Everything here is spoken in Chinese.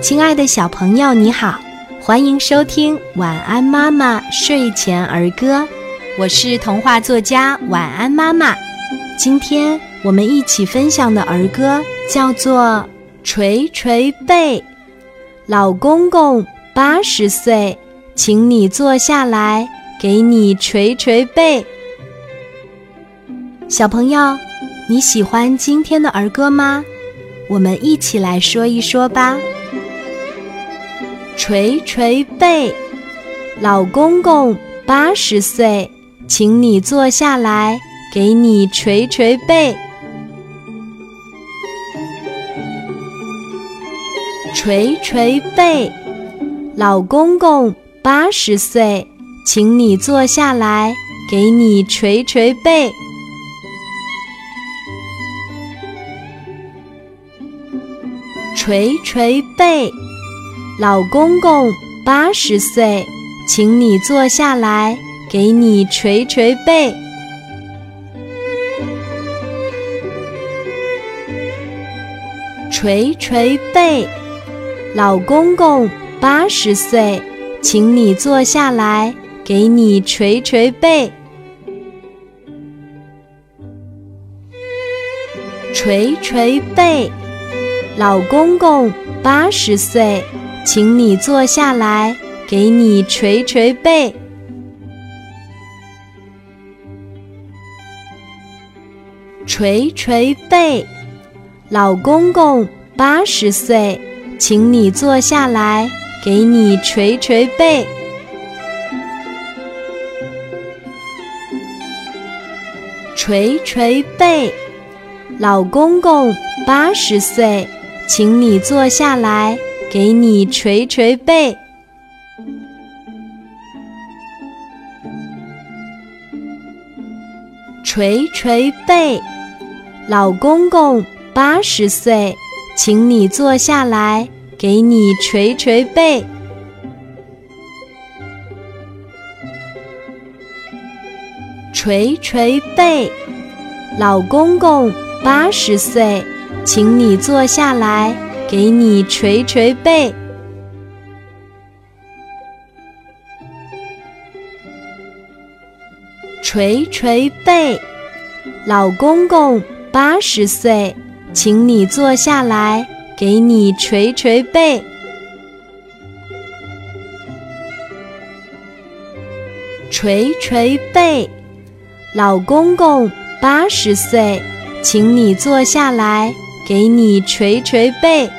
亲爱的小朋友，你好，欢迎收听《晚安妈妈睡前儿歌》，我是童话作家晚安妈妈。今天我们一起分享的儿歌叫做《捶捶背》，老公公八十岁，请你坐下来，给你捶捶背。小朋友，你喜欢今天的儿歌吗？我们一起来说一说吧。捶捶背，老公公八十岁，请你坐下来，给你捶捶背。捶捶背，老公公八十岁，请你坐下来，给你捶捶背。捶捶背，老公公八十岁，请你坐下来，给你捶捶背。捶捶背，老公公八十岁，请你坐下来，给你捶捶背。捶捶背。老公公八十岁，请你坐下来，给你捶捶背。捶捶背，老公公八十岁，请你坐下来，给你捶捶背。捶捶背，老公公八十岁。请你坐下来，给你捶捶背。捶捶背，老公公八十岁，请你坐下来，给你捶捶背。捶捶背，老公公八十岁。请你坐下来，给你捶捶背。捶捶背，老公公八十岁，请你坐下来，给你捶捶背。捶捶背，老公公八十岁，请你坐下来。给你捶捶背。